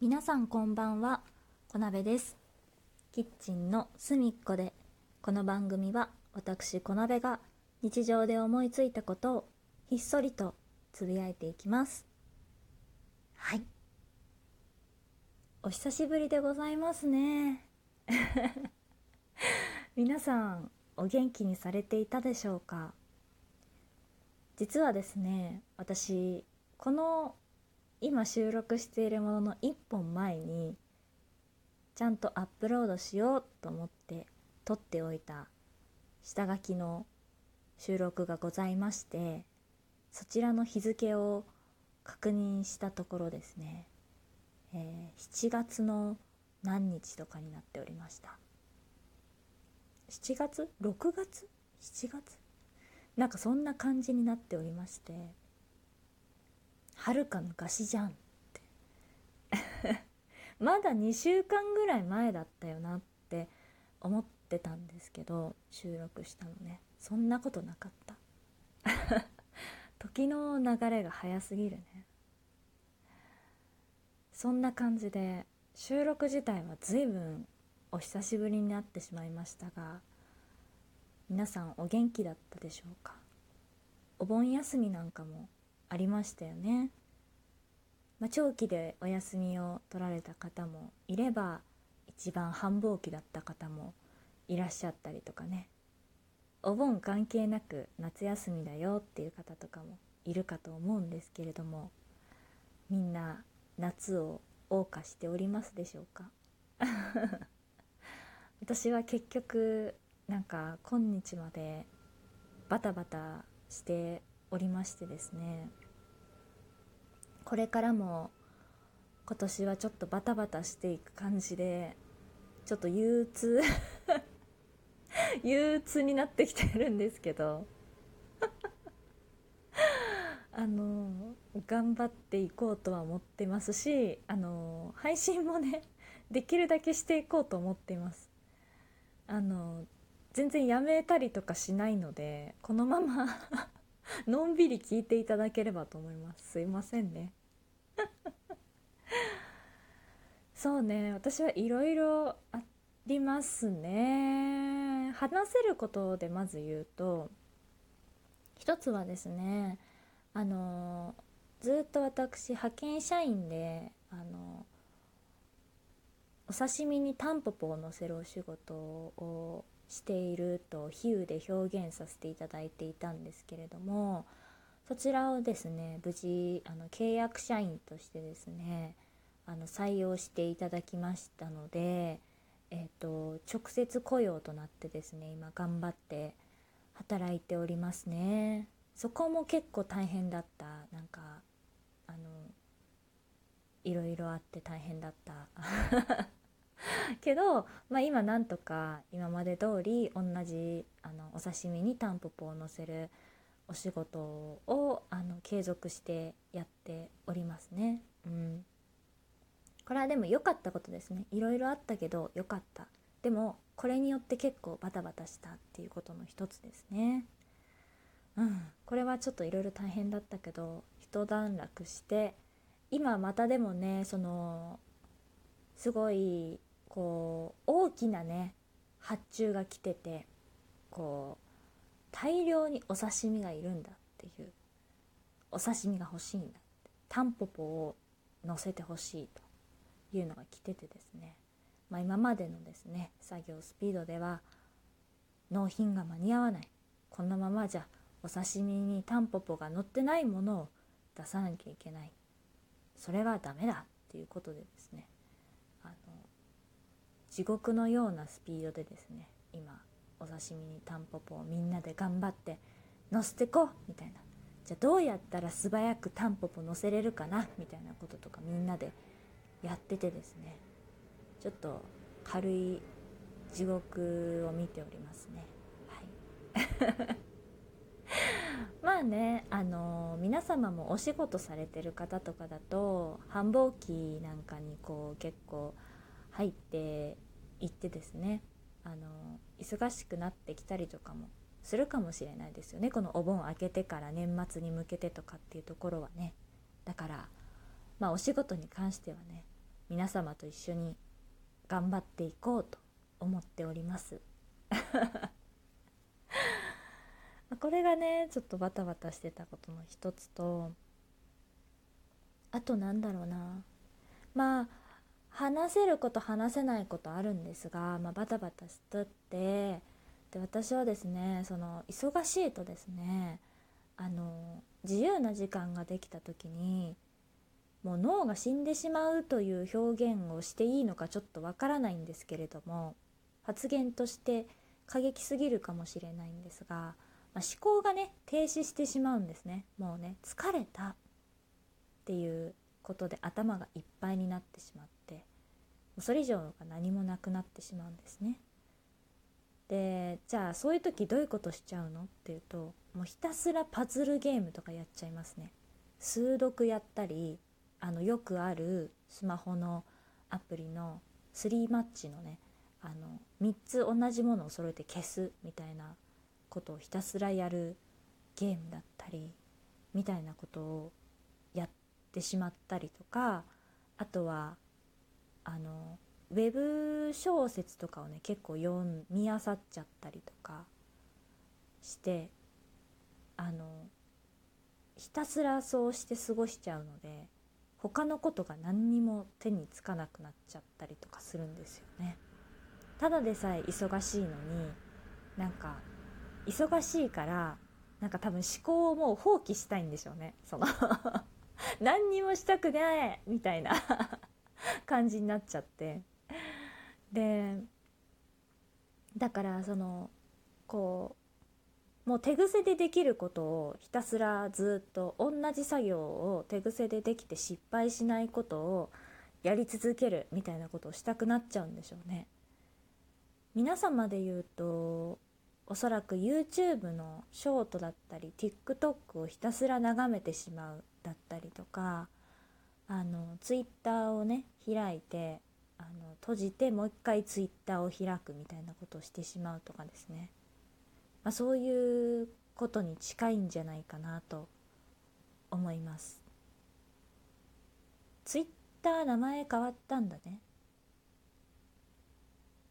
皆さんこんばんは。小鍋です。キッチンの隅っこでこの番組は私小鍋が日常で思いついたことをひっそりとつぶやいていきます。はい。お久しぶりでございますね。皆さんお元気にされていたでしょうか？実はですね私この今収録しているものの1本前にちゃんとアップロードしようと思って撮っておいた下書きの収録がございましてそちらの日付を確認したところですね、えー、7月の何日とかになっておりました7月 ?6 月 ?7 月？なんかそんな感じになっておりましてはるか昔じゃんって。まだ2週間ぐらい前だったよなって思ってたんですけど収録したのね。そんなことなかった。時の流れが早すぎるね。そんな感じで収録自体は随分お久しぶりになってしまいましたが皆さんお元気だったでしょうか？お盆休みなんかもありましたよね、まあ、長期でお休みを取られた方もいれば一番繁忙期だった方もいらっしゃったりとかね。お盆関係なく夏休みだよっていう方とかもいるかと思うんですけれどもみんな夏を謳歌しておりますでしょうか？私は結局なんか今日までバタバタしておりましてですね。これからも今年はちょっとバタバタしていく感じでちょっと憂鬱憂鬱になってきてるんですけどあの頑張っていこうとは思ってますしあの配信もねできるだけしていこうと思っています。あの全然やめたりとかしないのでこのまま のんびり聞いていただければと思います。すいませんね。そうね私はいろいろありますね。話せることでまず言うと一つはですねあのずっと私派遣社員であのお刺身にタンポポをのせるお仕事をしていると比喩で表現させていただいていたんですけれどもそちらをですね無事あの契約社員としてですねあの採用していただきましたので、えーと、直接雇用となってですね今頑張って働いておりますね。そこも結構大変だったなんかあのいろいろあって大変だった。けど、まあ、今なんとか今まで通り同じあのお刺身にタンポポをのせるお仕事をあの継続してやっておりますね。うん、これはでも良かったことですね。いろいろあったけど良かった。でもこれによって結構バタバタしたっていうことの一つですね。うん、これはちょっといろいろ大変だったけど一段落して今またでもねそのすごいこう大きなね発注が来ててこう大量にお刺身がいるんだっていうお刺身が欲しいんだって。タンポポを乗せてほしいというのが来ててですね、まあ、今までのですね作業スピードでは納品が間に合わない。このままじゃお刺身にタンポポが乗ってないものを出さなきゃいけない。それはダメだっていうことでですね。あの地獄のようなスピードでですね今お刺身にタンポポをみんなで頑張って乗せてこうみたいな。じゃあどうやったら素早くタンポポ乗せれるかな？みたいなこととかみんなでやっててですね。ちょっと軽い地獄を見ておりますね。はい。まあねあの皆様もお仕事されてる方とかだと繁忙期なんかにこう結構入っていってですね。あの忙しくなってきたりとかもするかもしれないですよね。このお盆明けてから年末に向けてとかっていうところはね。だからまあお仕事に関してはね皆様と一緒に頑張っていこうと思っております。これがねちょっとバタバタしてたことの一つとあとなんだろうな。まあ話せること話せないことあるんですが、まあ、バタバタしとってで私はですねその忙しいとですねあの自由な時間ができた時にもう脳が死んでしまうという表現をしていいのかちょっとわからないんですけれども発言として過激すぎるかもしれないんですが、まあ、思考がね停止してしまうんですね。もうね疲れたっていうことで頭がいっぱいになってしまってそれ以上が何もなくなってしまうんですね。でじゃあそういう時どういうことしちゃうのっていうともうひたすらパズルゲームとかやっちゃいますね。数読やったりあのよくあるスマホのアプリの3マッチのねあの3つ同じものを揃えて消すみたいなことをひたすらやるゲームだったりみたいなことをやってしまったりとかあとはあのウェブ小説とかをね結構読みあさっちゃったりとかしてあのひたすらそうして過ごしちゃうので他のことが何にも手につかなくなっちゃったりとかするんですよね。ただでさえ忙しいのになんか忙しいからなんか多分思考をもう放棄したいんでしょうねその 何にもしたくないみたいな感じになっちゃってでだからそのこうもう手癖でできることをひたすらずっと同じ作業を手癖でできて失敗しないことをやり続けるみたいなことをしたくなっちゃうんでしょうね。皆様で言うとおそらく YouTube のショートだったり TikTok をひたすら眺めてしまうだったりとかあの Twitter をね開いてあの閉じてもう一回 Twitter を開くみたいなことをしてしまうとかですね、まあ、そういうことに近いんじゃないかなと思います。Twitter 名前変わったんだね。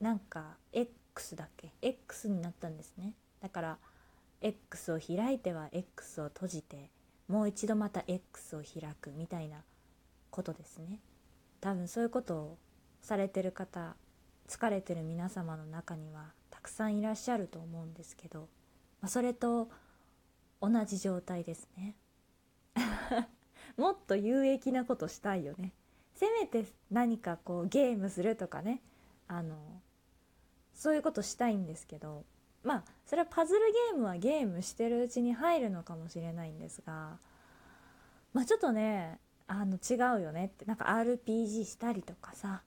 なんか X だっけ？X になったんですね。だから X を開いては X を閉じてもう一度また X を開くみたいなことですね。多分そういうことをされてる方疲れてる皆様の中にはたくさんいらっしゃると思うんですけど、まあ、それと同じ状態ですね。もっと有益なことしたいよね。せめて何かこうゲームするとかね。あのそういうことしたいんですけどまあそれはパズルゲームはゲームしてるうちに入るのかもしれないんですがまあちょっとねあの違うよねって。なんか RPG したりとかさ。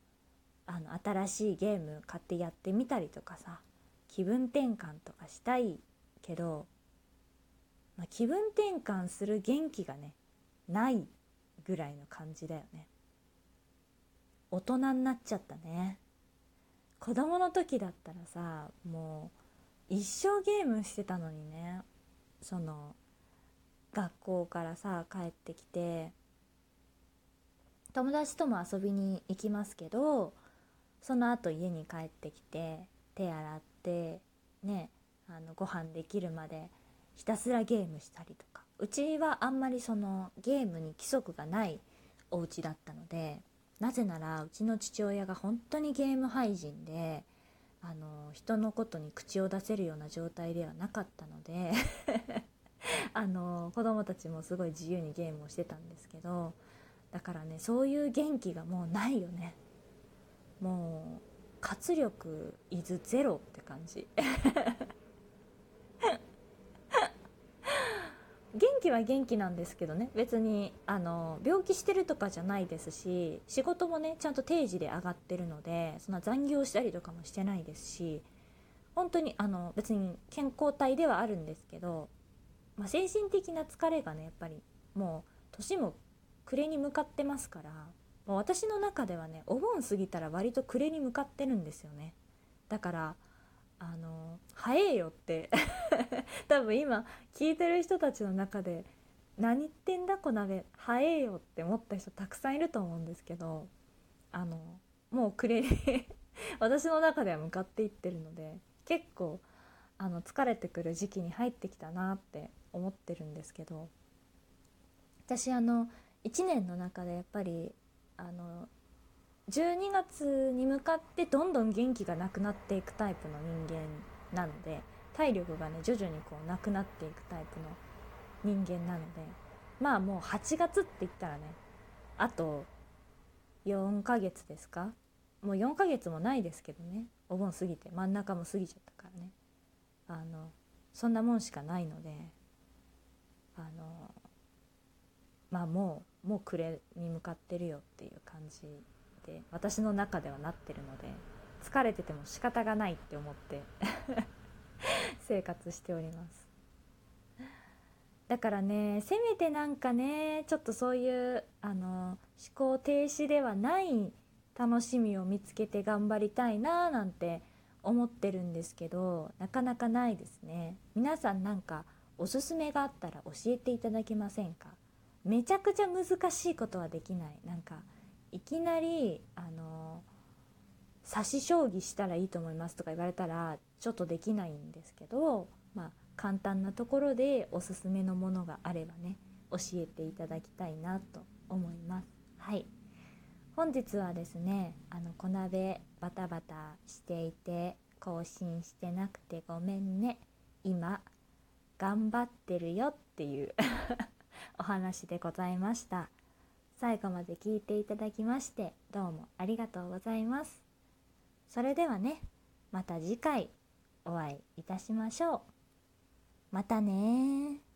あの新しいゲーム買ってやってみたりとかさ。気分転換とかしたいけど、まあ、気分転換する元気がねないぐらいの感じだよね。大人になっちゃったね。子供の時だったらさもう一生ゲームしてたのにね。その学校からさ帰ってきて友達とも遊びに行きますけどその後家に帰ってきて手洗ってねあのご飯できるまでひたすらゲームしたりとか。うちはあんまりそのゲームに規則がないお家だったのでなぜならうちの父親が本当にゲーム廃人であの人のことに口を出せるような状態ではなかったので あの子供たちもすごい自由にゲームをしてたんですけどだからねそういう元気がもうないよね。もう活力イズゼロって感じ。元気は元気なんですけどね。別にあの病気してるとかじゃないですし仕事もねちゃんと定時で上がってるのでそんな残業したりとかもしてないですし本当にあの別に健康体ではあるんですけど、まあ、精神的な疲れがねやっぱりもう年も暮れに向かってますからもう私の中ではねお盆過ぎたら割と暮れに向かってるんですよね。だからあの早えよって。多分今聞いてる人たちの中で何言ってんだこ鍋早えよって思った人たくさんいると思うんですけどあのもう暮れに 私の中では向かっていってるので結構あの疲れてくる時期に入ってきたなって思ってるんですけど私あの1年の中でやっぱりあの12月に向かってどんどん元気がなくなっていくタイプの人間なので体力がね徐々にこうなくなっていくタイプの人間なのでまあもう8月って言ったらねあと4ヶ月ですか？もう4ヶ月もないですけどねお盆過ぎて真ん中も過ぎちゃったからね。あのそんなもんしかないのであのまあもうもう暮れに向かってるよっていう感じで私の中ではなってるので疲れてても仕方がないって思って 生活しております。だからねせめてなんかねちょっとそういうあの思考停止ではない楽しみを見つけて頑張りたいななんて思ってるんですけどなかなかないですね。皆さんなんかおすすめがあったら教えていただけませんか？めちゃくちゃ難しいことはできない。なんかいきなりあの指し将棋したらいいと思いますとか言われたらちょっとできないんですけどまあ簡単なところでおすすめのものがあればね教えていただきたいなと思います。はい。本日はですねあの小鍋バタバタしていて更新してなくてごめんね。今頑張ってるよっていう。お話でございました。最後まで聞いていただきましてどうもありがとうございます。それではねまた次回お会いいたしましょう。またね